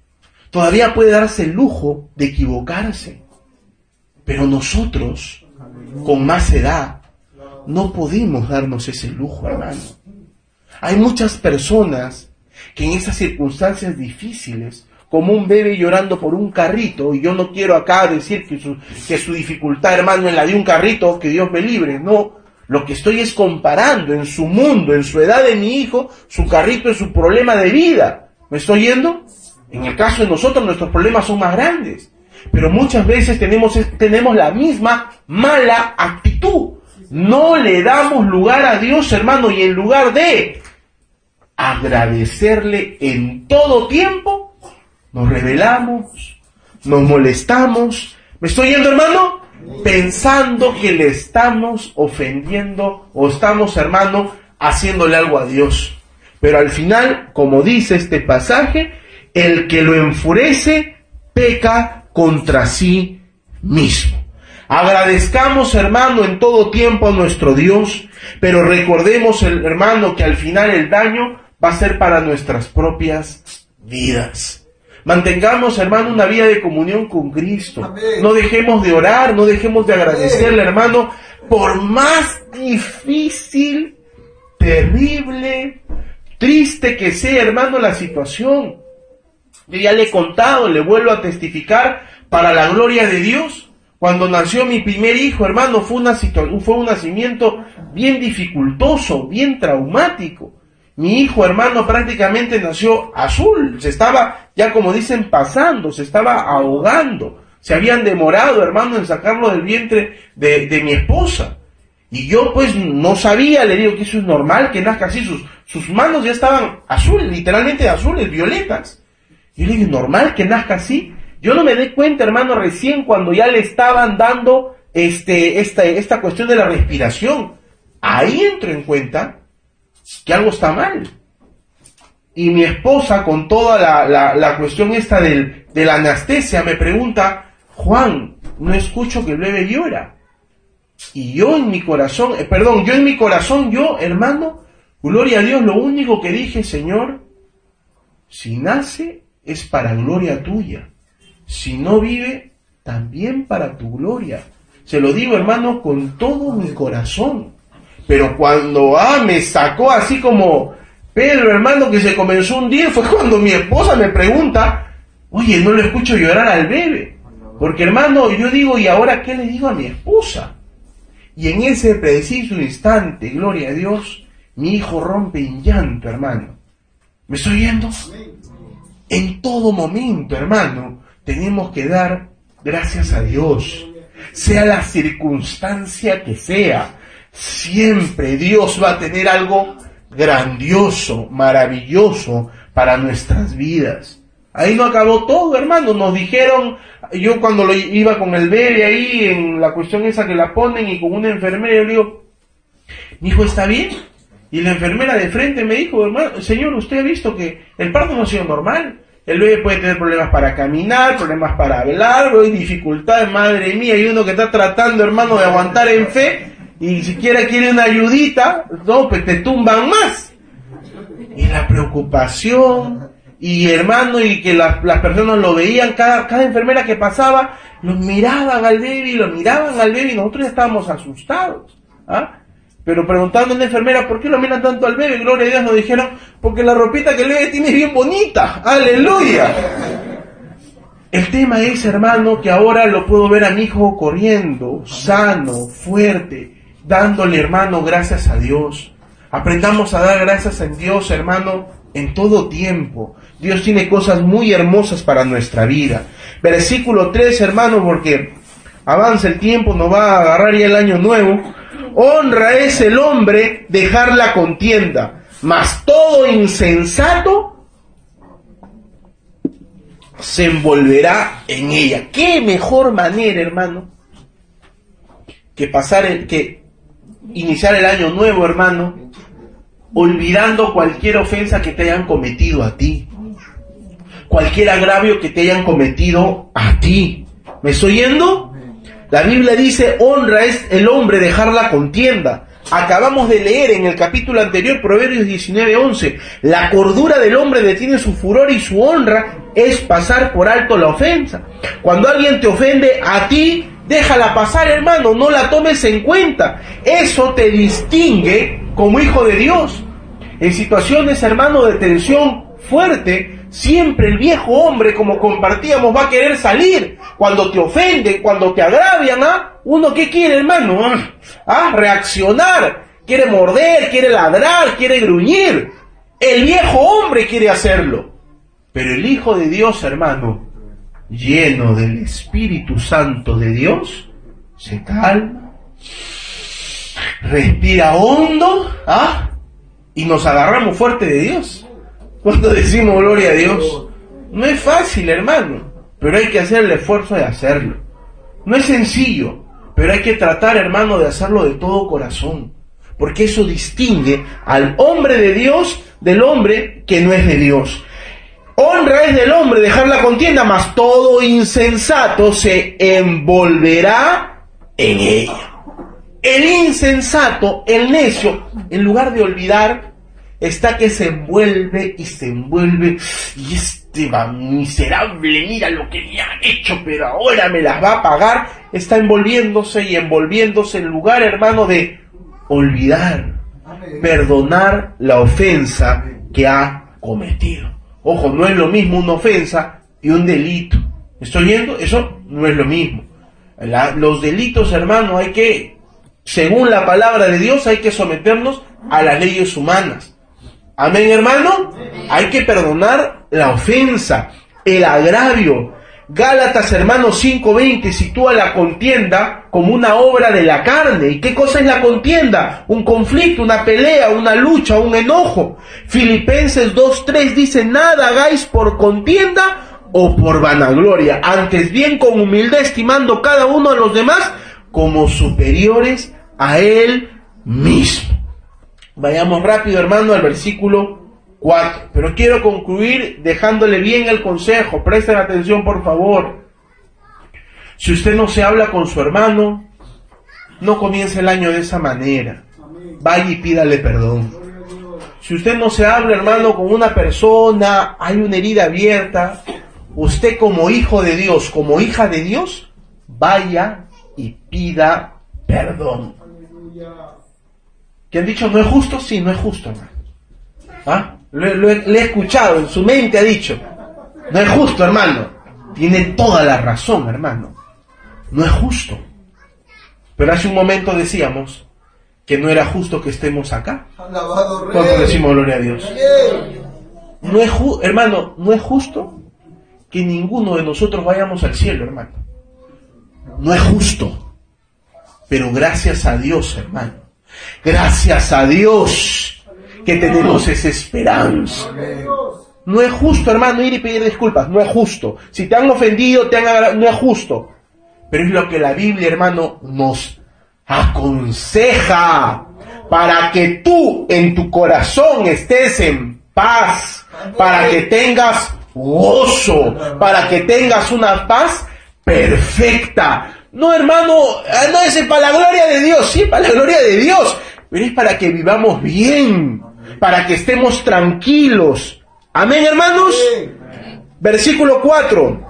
Speaker 1: todavía puede darse el lujo de equivocarse. Pero nosotros, con más edad, no podemos darnos ese lujo, hermano. Hay muchas personas que en esas circunstancias difíciles, como un bebé llorando por un carrito, y yo no quiero acá decir que su, dificultad, hermano, es la de un carrito, que Dios me libre, no. Lo que estoy es comparando en su mundo, en su edad de mi hijo, su carrito es su problema de vida. ¿Me estoy yendo? En el caso de nosotros nuestros problemas son más grandes, pero muchas veces tenemos, tenemos la misma mala actitud. No le damos lugar a Dios, hermano, y en lugar de agradecerle en todo tiempo, nos rebelamos, nos molestamos. ¿Me estoy yendo, hermano? Pensando que le estamos ofendiendo o estamos, hermano, haciéndole algo a Dios. Pero al final, como dice este pasaje, el que lo enfurece peca contra sí mismo. Agradezcamos, hermano, en todo tiempo a nuestro Dios, pero recordemos, hermano, que al final el daño va a ser para nuestras propias vidas. Mantengamos, hermano, una vida de comunión con Cristo. No dejemos de orar, no dejemos de agradecerle, hermano, por más difícil, terrible, triste que sea, hermano, la situación. Yo ya le he contado, le vuelvo a testificar para la gloria de Dios. Cuando nació mi primer hijo, hermano, fue, una fue un nacimiento bien dificultoso, bien traumático. Mi hijo, hermano, prácticamente nació azul. Se estaba, ya como dicen, pasando, se estaba ahogando. Se habían demorado, hermano, en sacarlo del vientre de, de mi esposa. Y yo pues no sabía, le digo que eso es normal, que nazca así. Sus, sus manos ya estaban azules, literalmente azules, violetas. Y le digo, normal que nazca así. Yo no me di cuenta, hermano, recién cuando ya le estaban dando este, esta, esta cuestión de la respiración. Ahí entro en cuenta que algo está mal. Y mi esposa, con toda la, la, cuestión esta del, de la anestesia, me pregunta, Juan, no escucho que el bebé llora. Y yo en mi corazón, eh, perdón, yo en mi corazón, yo, hermano, gloria a Dios, lo único que dije, Señor, si nace, es para gloria tuya. Si no vive, también para tu gloria. Se lo digo, hermano, con todo mi corazón. Pero cuando ah, me sacó así como Pedro, hermano, que se comenzó un día, fue cuando mi esposa me pregunta, oye, no le escucho llorar al bebé. Porque hermano, yo digo, ¿y ahora qué le digo a mi esposa? Y en ese preciso instante, gloria a Dios, mi hijo rompe en llanto, hermano. ¿Me estoy viendo? En todo momento, hermano, tenemos que dar gracias a Dios. Sea la circunstancia que sea, siempre Dios va a tener algo grandioso, maravilloso para nuestras vidas. Ahí no acabó todo, hermano. Nos dijeron, yo cuando lo iba con el bebé ahí en la cuestión esa que la ponen y con una enfermera, yo le digo, mi hijo está bien. Y la enfermera de frente me dijo, hermano, señor, usted ha visto que el parto no ha sido normal. el bebé puede tener problemas para caminar, problemas para hablar, hay dificultades, madre mía, hay uno que está tratando, hermano, de aguantar en fe, y siquiera quiere una ayudita, no, pues te tumban más. Y la preocupación, y hermano, y que las, personas lo veían, cada, cada enfermera que pasaba, lo miraban al bebé, lo miraban al bebé, y nosotros ya estábamos asustados. ¿ah? Pero preguntando a una enfermera, ¿por qué lo miran tanto al bebé? Gloria a Dios nos dijeron, porque la ropita que el bebé tiene es bien bonita. Aleluya. El tema es, hermano, que ahora lo puedo ver a mi hijo corriendo, sano, fuerte, dándole, hermano, gracias a Dios. Aprendamos a dar gracias a Dios, hermano, en todo tiempo. Dios tiene cosas muy hermosas para nuestra vida. Versículo 3, hermano, porque avanza el tiempo, nos va a agarrar ya el año nuevo. Honra es el hombre dejar la contienda, mas todo insensato se envolverá en ella. ¿Qué mejor manera, hermano, que pasar el, que iniciar el año nuevo, hermano, olvidando cualquier ofensa que te hayan cometido a ti, cualquier agravio que te hayan cometido a ti. ¿Me estoy yendo? La Biblia dice, honra es el hombre dejar la contienda. Acabamos de leer en el capítulo anterior, Proverbios 19:11, la cordura del hombre detiene su furor y su honra es pasar por alto la ofensa. Cuando alguien te ofende a ti, déjala pasar, hermano, no la tomes en cuenta. Eso te distingue como hijo de Dios. En situaciones, hermano, de tensión fuerte, siempre el viejo hombre, como compartíamos, va a querer salir. Cuando te ofenden, cuando te agravian, ¿ah? Uno qué quiere, hermano? ¿Ah? Reaccionar. Quiere morder, quiere ladrar, quiere gruñir. El viejo hombre quiere hacerlo. Pero el Hijo de Dios, hermano, lleno del Espíritu Santo de Dios, se calma, respira hondo, ¿ah? Y nos agarramos fuerte de Dios. Cuando decimos gloria a Dios, no es fácil, hermano, pero hay que hacer el esfuerzo de hacerlo. No es sencillo, pero hay que tratar, hermano, de hacerlo de todo corazón, porque eso distingue al hombre de Dios del hombre que no es de Dios. Honra es del hombre dejar la contienda, mas todo insensato se envolverá en ella. El insensato, el necio, en lugar de olvidar, está que se envuelve y se envuelve y este miserable, mira lo que me ha hecho, pero ahora me las va a pagar, está envolviéndose y envolviéndose en lugar, hermano, de olvidar, perdonar la ofensa que ha cometido. Ojo, no es lo mismo una ofensa y un delito. ¿Estoy viendo? Eso no es lo mismo. los delitos, hermano, hay que, según la palabra de Dios, hay que someternos a las leyes humanas. Amén, hermano. Hay que perdonar la ofensa, el agravio. Gálatas, hermano 5:20, sitúa la contienda como una obra de la carne. ¿Y qué cosa es la contienda? Un conflicto, una pelea, una lucha, un enojo. Filipenses 2:3 dice, nada hagáis por contienda o por vanagloria, antes bien con humildad estimando cada uno a los demás como superiores a él mismo. Vayamos rápido, hermano, al versículo 4. Pero quiero concluir dejándole bien el consejo. Presten atención, por favor. Si usted no se habla con su hermano, no comience el año de esa manera. Vaya y pídale perdón. Si usted no se habla, hermano, con una persona, hay una herida abierta, usted como hijo de Dios, como hija de Dios, vaya y pida perdón. ¿Que han dicho no es justo? Sí, no es justo, hermano. ¿Ah? Lo, he escuchado, en su mente ha dicho, no es justo, hermano. Tiene toda la razón, hermano. No es justo. Pero hace un momento decíamos que no era justo que estemos acá. Cuando decimos gloria a Dios. No es hermano, no es justo que ninguno de nosotros vayamos al cielo, hermano. No es justo. Pero gracias a Dios, hermano, Gracias a Dios que tenemos esa esperanza. No es justo, hermano, ir y pedir disculpas. No es justo. Si te han ofendido, te han no es justo. Pero es lo que la Biblia, hermano, nos aconseja para que tú en tu corazón estés en paz, para que tengas gozo, para que tengas una paz perfecta. No, hermano, ah, no es para la gloria de Dios, sí, para la gloria de Dios, pero es para que vivamos bien, para que estemos tranquilos. Amén, hermanos. Versículo 4.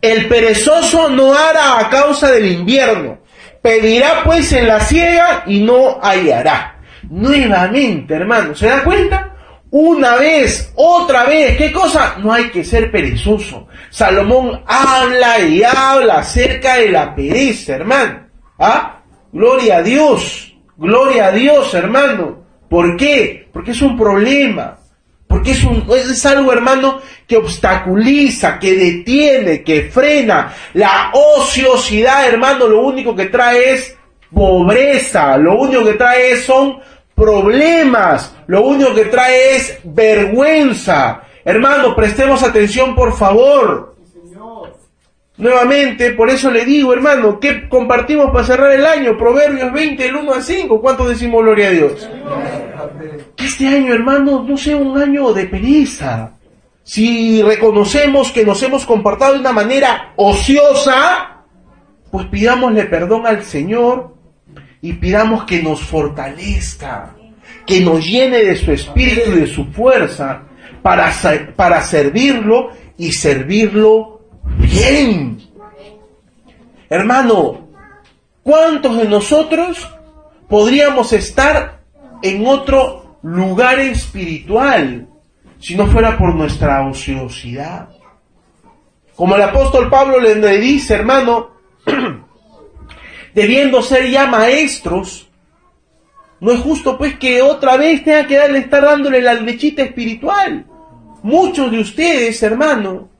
Speaker 1: El perezoso no hará a causa del invierno. Pedirá pues en la ciega y no hallará. Nuevamente, hermano, ¿se da cuenta? Una vez, otra vez, ¿qué cosa? No hay que ser perezoso. Salomón habla y habla acerca de la pereza, hermano. ¿Ah? Gloria a Dios, gloria a Dios, hermano. ¿Por qué? Porque es un problema. Porque es, un, es algo, hermano, que obstaculiza, que detiene, que frena. La ociosidad, hermano, lo único que trae es pobreza. Lo único que trae son problemas, lo único que trae es vergüenza. Hermano, prestemos atención por favor. Nuevamente, por eso le digo, hermano, ¿qué compartimos para cerrar el año? Proverbios 20, el 1 a 5. ¿Cuánto decimos gloria a Dios? Que este año, hermano, no sea un año de pereza. Si reconocemos que nos hemos comportado de una manera ociosa, pues pidámosle perdón al Señor y pidamos que nos fortalezca, que nos llene de su espíritu y de su fuerza para, para servirlo y servirlo bien. Hermano, ¿cuántos de nosotros podríamos estar en otro lugar espiritual si no fuera por nuestra ociosidad? Como el apóstol Pablo le dice, hermano, debiendo ser ya maestros, no es justo pues que otra vez tenga que darle, estar dándole la lechita espiritual. Muchos de ustedes, hermano,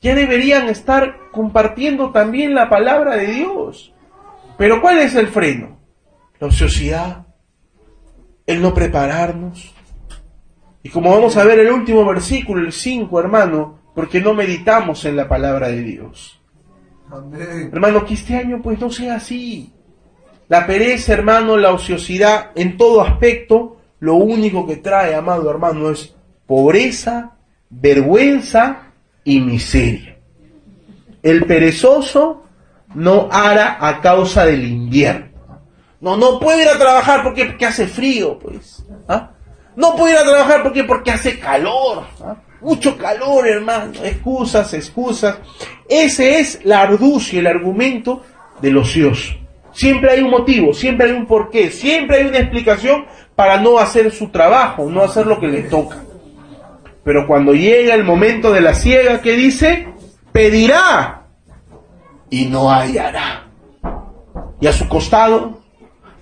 Speaker 1: ya deberían estar compartiendo también la palabra de Dios. Pero ¿cuál es el freno? La ociosidad, el no prepararnos. Y como vamos a ver el último versículo, el 5, hermano, porque no meditamos en la palabra de Dios. Hermano, que este año pues no sea así. La pereza, hermano, la ociosidad en todo aspecto, lo único que trae, amado hermano, es pobreza, vergüenza y miseria. El perezoso no hará a causa del invierno. No, no puede ir a trabajar porque, porque hace frío, pues. ¿ah? No puede ir a trabajar porque, porque hace calor. ¿ah? Mucho calor, hermano. Excusas, excusas. Ese es la arducia, el argumento del ocioso. Siempre hay un motivo, siempre hay un porqué, siempre hay una explicación para no hacer su trabajo, no hacer lo que le toca. Pero cuando llega el momento de la ciega, ¿qué dice? Pedirá y no hallará. Y a su costado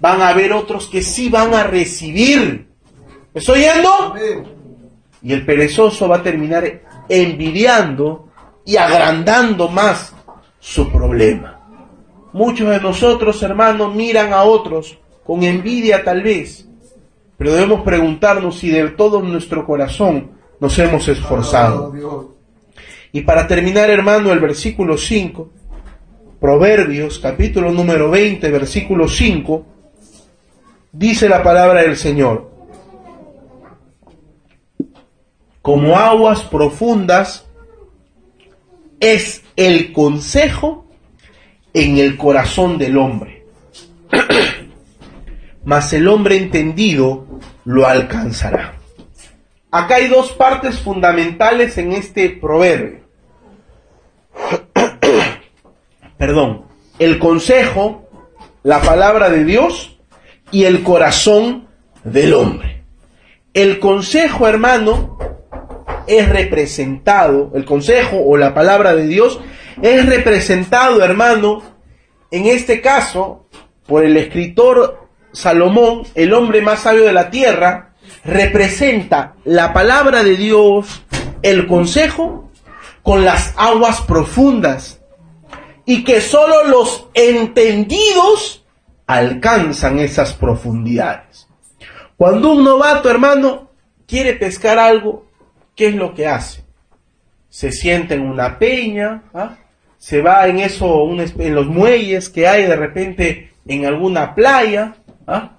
Speaker 1: van a haber otros que sí van a recibir. ¿Me estoy yendo? Y el perezoso va a terminar envidiando y agrandando más su problema. Muchos de nosotros, hermanos, miran a otros con envidia tal vez, pero debemos preguntarnos si de todo nuestro corazón nos hemos esforzado. Y para terminar, hermano, el versículo 5, Proverbios, capítulo número 20, versículo 5, dice la palabra del Señor como aguas profundas es el consejo en el corazón del hombre. Mas el hombre entendido lo alcanzará. Acá hay dos partes fundamentales en este proverbio. Perdón. El consejo, la palabra de Dios y el corazón del hombre. El consejo, hermano, es representado, el consejo o la palabra de Dios es representado, hermano, en este caso, por el escritor Salomón, el hombre más sabio de la tierra, representa la palabra de Dios, el consejo, con las aguas profundas, y que sólo los entendidos alcanzan esas profundidades. Cuando un novato, hermano, quiere pescar algo, ¿qué es lo que hace? Se sienta en una peña, ¿ah? se va en eso, en los muelles que hay de repente en alguna playa, ¿ah?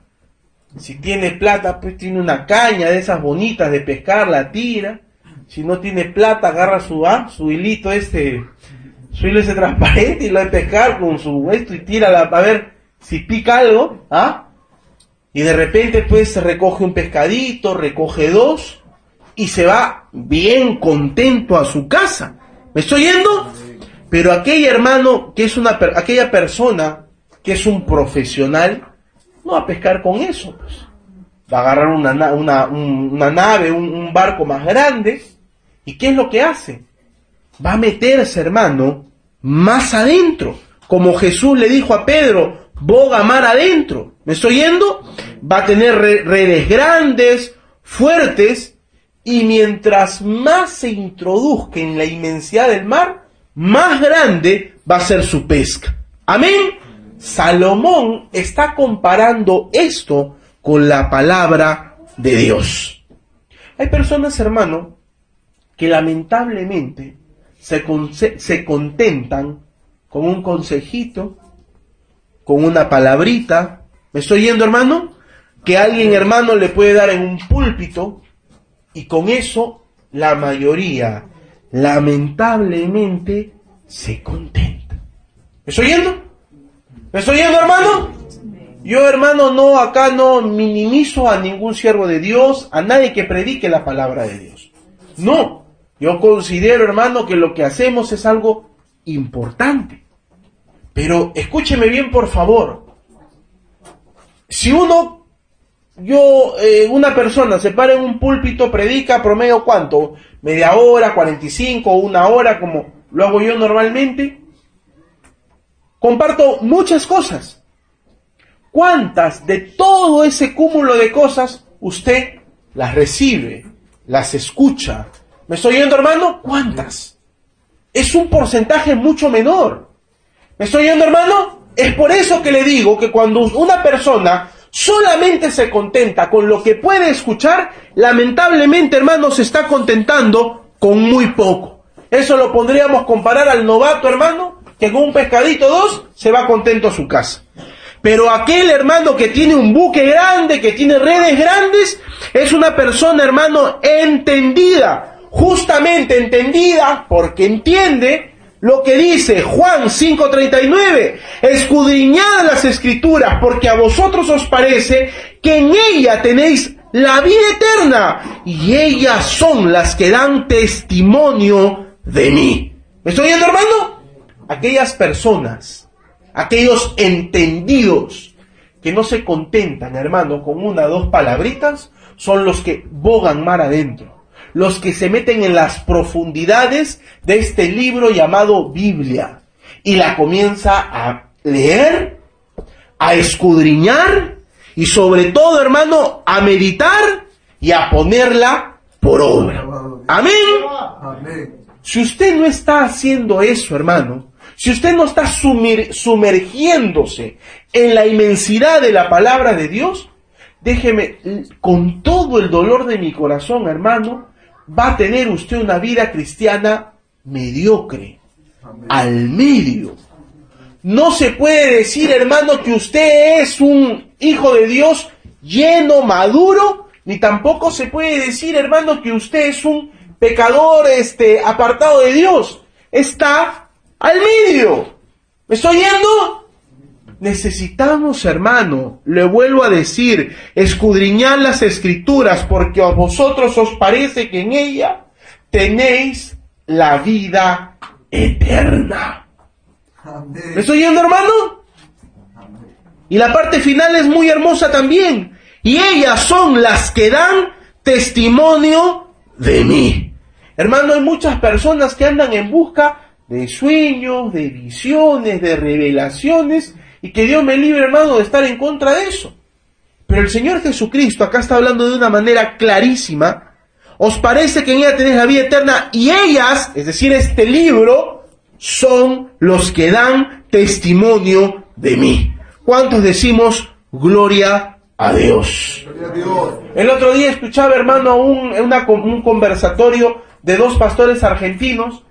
Speaker 1: Si tiene plata, pues tiene una caña de esas bonitas de pescar, la tira, si no tiene plata, agarra su, ah, hilito este, su hilo ese transparente y lo de pescar con su esto y tira la, a ver si pica algo, ¿ah? Y de repente pues recoge un pescadito, recoge dos y se va bien contento a su casa. ¿Me estoy yendo? Pero aquel hermano que es una, aquella persona que es un profesional, no a pescar con eso, pues. Va a agarrar una nave, un, un barco más grande, ¿y qué es lo que hace? Va a meterse, hermano, más adentro. Como Jesús le dijo a Pedro, boga mar adentro. ¿Me estoy yendo? Va a tener redes grandes, fuertes, y mientras más se introduzca en la inmensidad del mar, más grande va a ser su pesca. Amén. Salomón está comparando esto con la palabra de Dios. Hay personas, hermano, que lamentablemente se, contentan con un consejito, con una palabrita. ¿Me estoy yendo, hermano? Que alguien, hermano, le puede dar en un púlpito y con eso la mayoría, lamentablemente, se contenta. ¿Me estoy yendo? ¿Me estoy yendo, hermano? Yo, hermano, no, acá no minimizo a ningún siervo de Dios, a nadie que predique la palabra de Dios. No, yo considero, hermano, que lo que hacemos es algo importante. Pero escúcheme bien, por favor. Si uno, yo, eh, una persona se para en un púlpito, predica promedio cuánto? Media hora, 45, una hora, como lo hago yo normalmente comparto muchas cosas. ¿Cuántas de todo ese cúmulo de cosas usted las recibe, las escucha? ¿Me estoy oyendo, hermano? ¿Cuántas? Es un porcentaje mucho menor. ¿Me estoy oyendo, hermano? Es por eso que le digo que cuando una persona solamente se contenta con lo que puede escuchar, lamentablemente, hermano, se está contentando con muy poco. Eso lo podríamos comparar al novato, hermano, que con un pescadito dos se va contento a su casa. Pero aquel hermano que tiene un buque grande, que tiene redes grandes, es una persona, hermano, entendida, justamente entendida, porque entiende lo que dice Juan 5:39, escudriñad las escrituras, porque a vosotros os parece que en ella tenéis la vida eterna, y ellas son las que dan testimonio de mí. ¿Me estoy oyendo, hermano? Aquellas personas, aquellos entendidos que no se contentan, hermano, con una o dos palabritas, son los que bogan mar adentro, los que se meten en las profundidades de este libro llamado Biblia y la comienza a leer, a escudriñar y sobre todo, hermano, a meditar y a ponerla por obra. Amén. Si usted no está haciendo eso, hermano, si usted no está sumergiéndose en la inmensidad de la palabra de Dios, déjeme, con todo el dolor de mi corazón, hermano, va a tener usted una vida cristiana mediocre, al medio. No se puede decir, hermano, que usted es un hijo de Dios lleno, maduro, ni tampoco se puede decir, hermano, que usted es un pecador este apartado de Dios. Está al medio. ¿Me estoy yendo? Necesitamos, hermano, le vuelvo a decir, escudriñar las escrituras porque a vosotros os parece que en ella tenéis la vida eterna. ¿Me estoy yendo, hermano? Y la parte final es muy hermosa también. Y ellas son las que dan testimonio de mí. Hermano, hay muchas personas que andan en busca de sueños, de visiones, de revelaciones, y que Dios me libre, hermano, de estar en contra de eso. Pero el Señor Jesucristo acá está hablando de una manera clarísima. Os parece que en ella tenéis la vida eterna y ellas, es decir, este libro, son los que dan testimonio de mí. ¿Cuántos decimos gloria a Dios? El otro día escuchaba, hermano, un, un conversatorio de dos pastores argentinos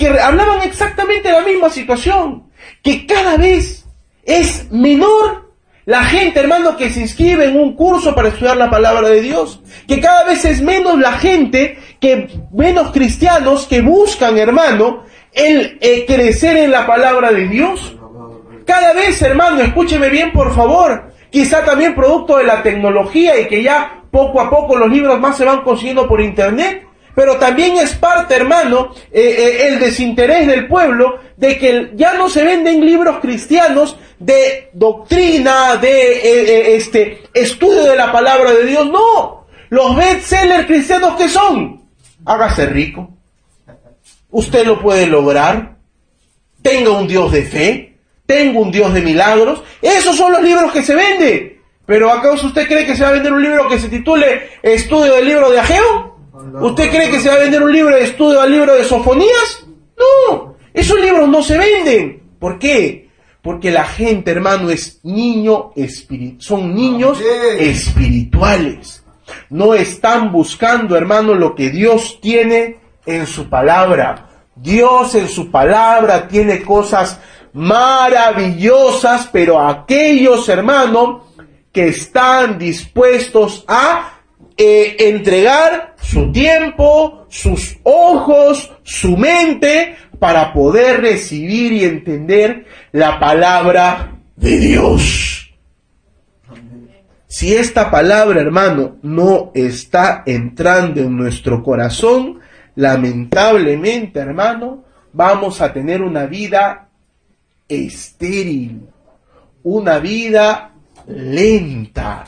Speaker 1: que hablaban exactamente de la misma situación, que cada vez es menor La gente, hermano, que se inscribe en un curso para estudiar la palabra de Dios. Que cada vez es menos la gente, que menos cristianos que buscan, hermano, el eh, crecer en la palabra de Dios. Cada vez, hermano, escúcheme bien, por favor. Quizá también producto de la tecnología y que ya poco a poco los libros más se van consiguiendo por internet. Pero también es parte, hermano, eh, eh, el desinterés del pueblo de que ya no se venden libros cristianos de doctrina, de este estudio de la palabra de Dios. No, los bestsellers cristianos que son, hágase rico, Usted lo puede lograr. Tenga un Dios de fe. Tenga un Dios de milagros. Esos son los libros que se venden. Pero ¿acaso usted cree que se va a vender un libro que se titule Estudio del libro de Ageo? ¿Usted cree que se va a vender un libro de estudio del libro de Sofonías? No, esos libros no se venden. ¿Por qué? Porque la gente, hermano, es niño espiritual. Son niños espirituales. No están buscando, hermano, lo que Dios tiene en su palabra. Dios en su palabra tiene cosas maravillosas, pero aquellos hermanos que están dispuestos a eh, entregar su tiempo, sus ojos, su mente, para poder recibir y entender la palabra de Dios. Si esta palabra, hermano, no está entrando en nuestro corazón, lamentablemente, hermano, vamos a tener una vida estéril, una vida lenta,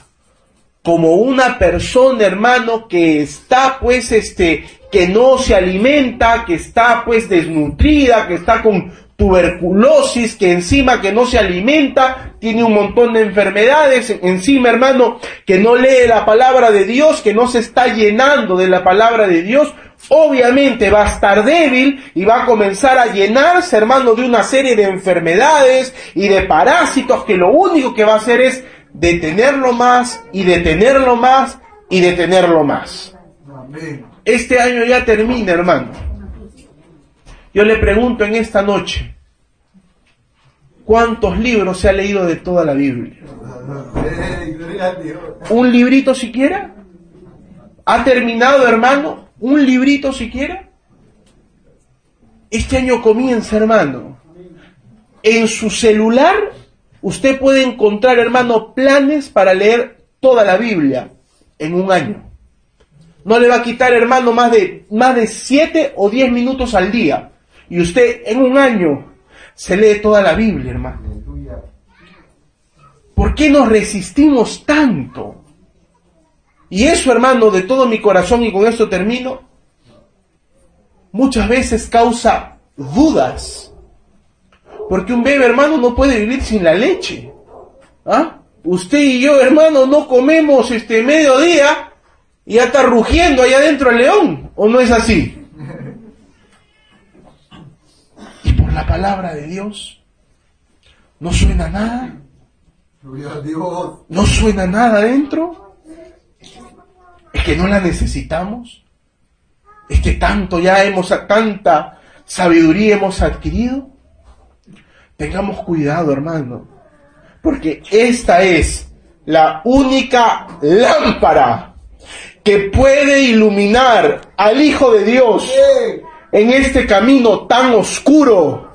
Speaker 1: como una persona, hermano, que está pues este, que no se alimenta, que está pues desnutrida, que está con tuberculosis, que encima que no se alimenta, tiene un montón de enfermedades, encima hermano, que no lee la palabra de Dios, que no se está llenando de la palabra de Dios, obviamente va a estar débil y va a comenzar a llenarse, hermano, de una serie de enfermedades y de parásitos que lo único que va a hacer es detenerlo más y detenerlo más y detenerlo más. Este año ya termina, hermano. Yo le pregunto en esta noche, ¿cuántos libros se ha leído de toda la Biblia? ¿Un librito siquiera? ¿Ha terminado, hermano? un librito siquiera. Este año comienza, hermano. En su celular usted puede encontrar, hermano, planes para leer toda la Biblia en un año. No le va a quitar, hermano, más de, más de siete o diez minutos al día. Y usted en un año se lee toda la Biblia, hermano. ¿Por qué nos resistimos tanto? Y eso, hermano, de todo mi corazón, y con esto termino, muchas veces causa dudas. Porque un bebé, hermano, no puede vivir sin la leche. ¿Ah? Usted y yo, hermano, no comemos este mediodía y ya está rugiendo allá adentro el león. ¿O no es así? Y por la palabra de Dios, ¿no suena nada? ¿No suena nada adentro? ¿Es que no la necesitamos? ¿Es que tanto ya hemos, tanta sabiduría hemos adquirido? Tengamos cuidado, hermano, porque esta es la única lámpara que puede iluminar al Hijo de Dios en este camino tan oscuro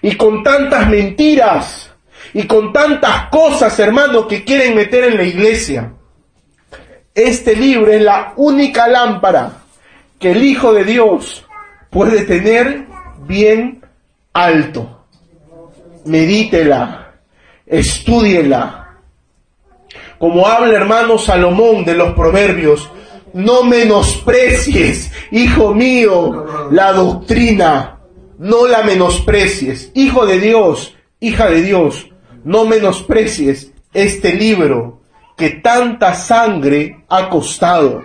Speaker 1: y con tantas mentiras y con tantas cosas, hermano, que quieren meter en la iglesia. Este libro es la única lámpara que el Hijo de Dios puede tener bien alto. Medítela, estúdiela. Como habla hermano Salomón de los proverbios, no menosprecies, hijo mío, la doctrina, no la menosprecies. Hijo de Dios, hija de Dios, no menosprecies este libro que tanta sangre ha costado.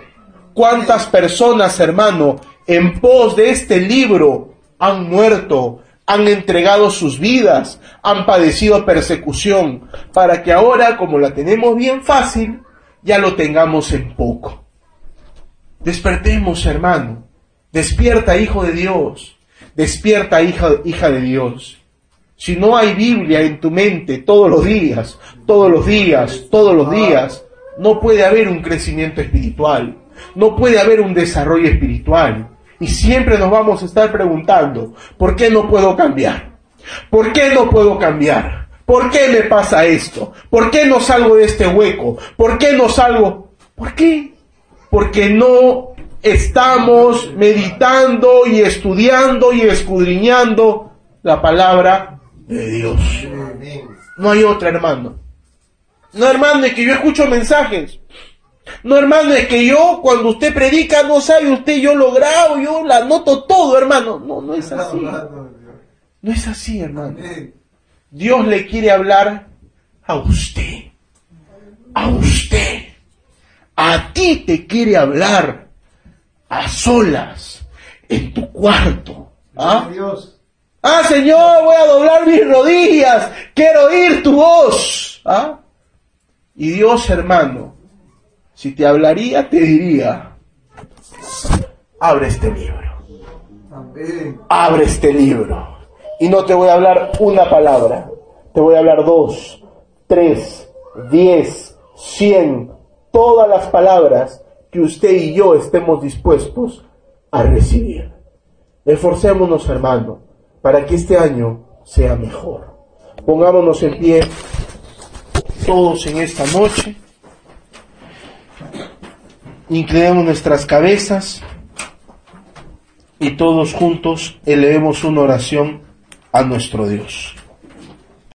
Speaker 1: ¿Cuántas personas, hermano, en pos de este libro han muerto, han entregado sus vidas, han padecido persecución, para que ahora, como la tenemos bien fácil, ya lo tengamos en poco? Despertemos, hermano. Despierta, hijo de Dios. Despierta, hija, hija de Dios. Si no hay Biblia en tu mente todos los días, todos los días, todos los días, no puede haber un crecimiento espiritual, no puede haber un desarrollo espiritual. Y siempre nos vamos a estar preguntando, ¿por qué no puedo cambiar? ¿Por qué no puedo cambiar? ¿Por qué me pasa esto? ¿Por qué no salgo de este hueco? ¿Por qué no salgo? ¿Por qué? Porque no estamos meditando y estudiando y escudriñando la palabra de Dios. No hay otra, hermano. No, hermano, es que yo escucho mensajes. No, hermano, es que yo cuando usted predica no sabe usted, yo lo grabo, yo la noto todo, hermano. No, no es así. No es así, hermano. Dios le quiere hablar a usted. A usted. A ti te quiere hablar. A solas. En tu cuarto. ¿Ah? Ah, Señor, voy a doblar mis rodillas. Quiero oír tu voz. ¿Ah? Y Dios, hermano, si te hablaría, te diría, abre este libro. Abre este libro. Y no te voy a hablar una palabra, te voy a hablar dos, tres, diez, cien, todas las palabras que usted y yo estemos dispuestos a recibir. Esforcémonos, hermano, para que este año sea mejor. Pongámonos en pie todos en esta noche. Inclinemos nuestras cabezas y todos juntos elevemos una oración a nuestro Dios.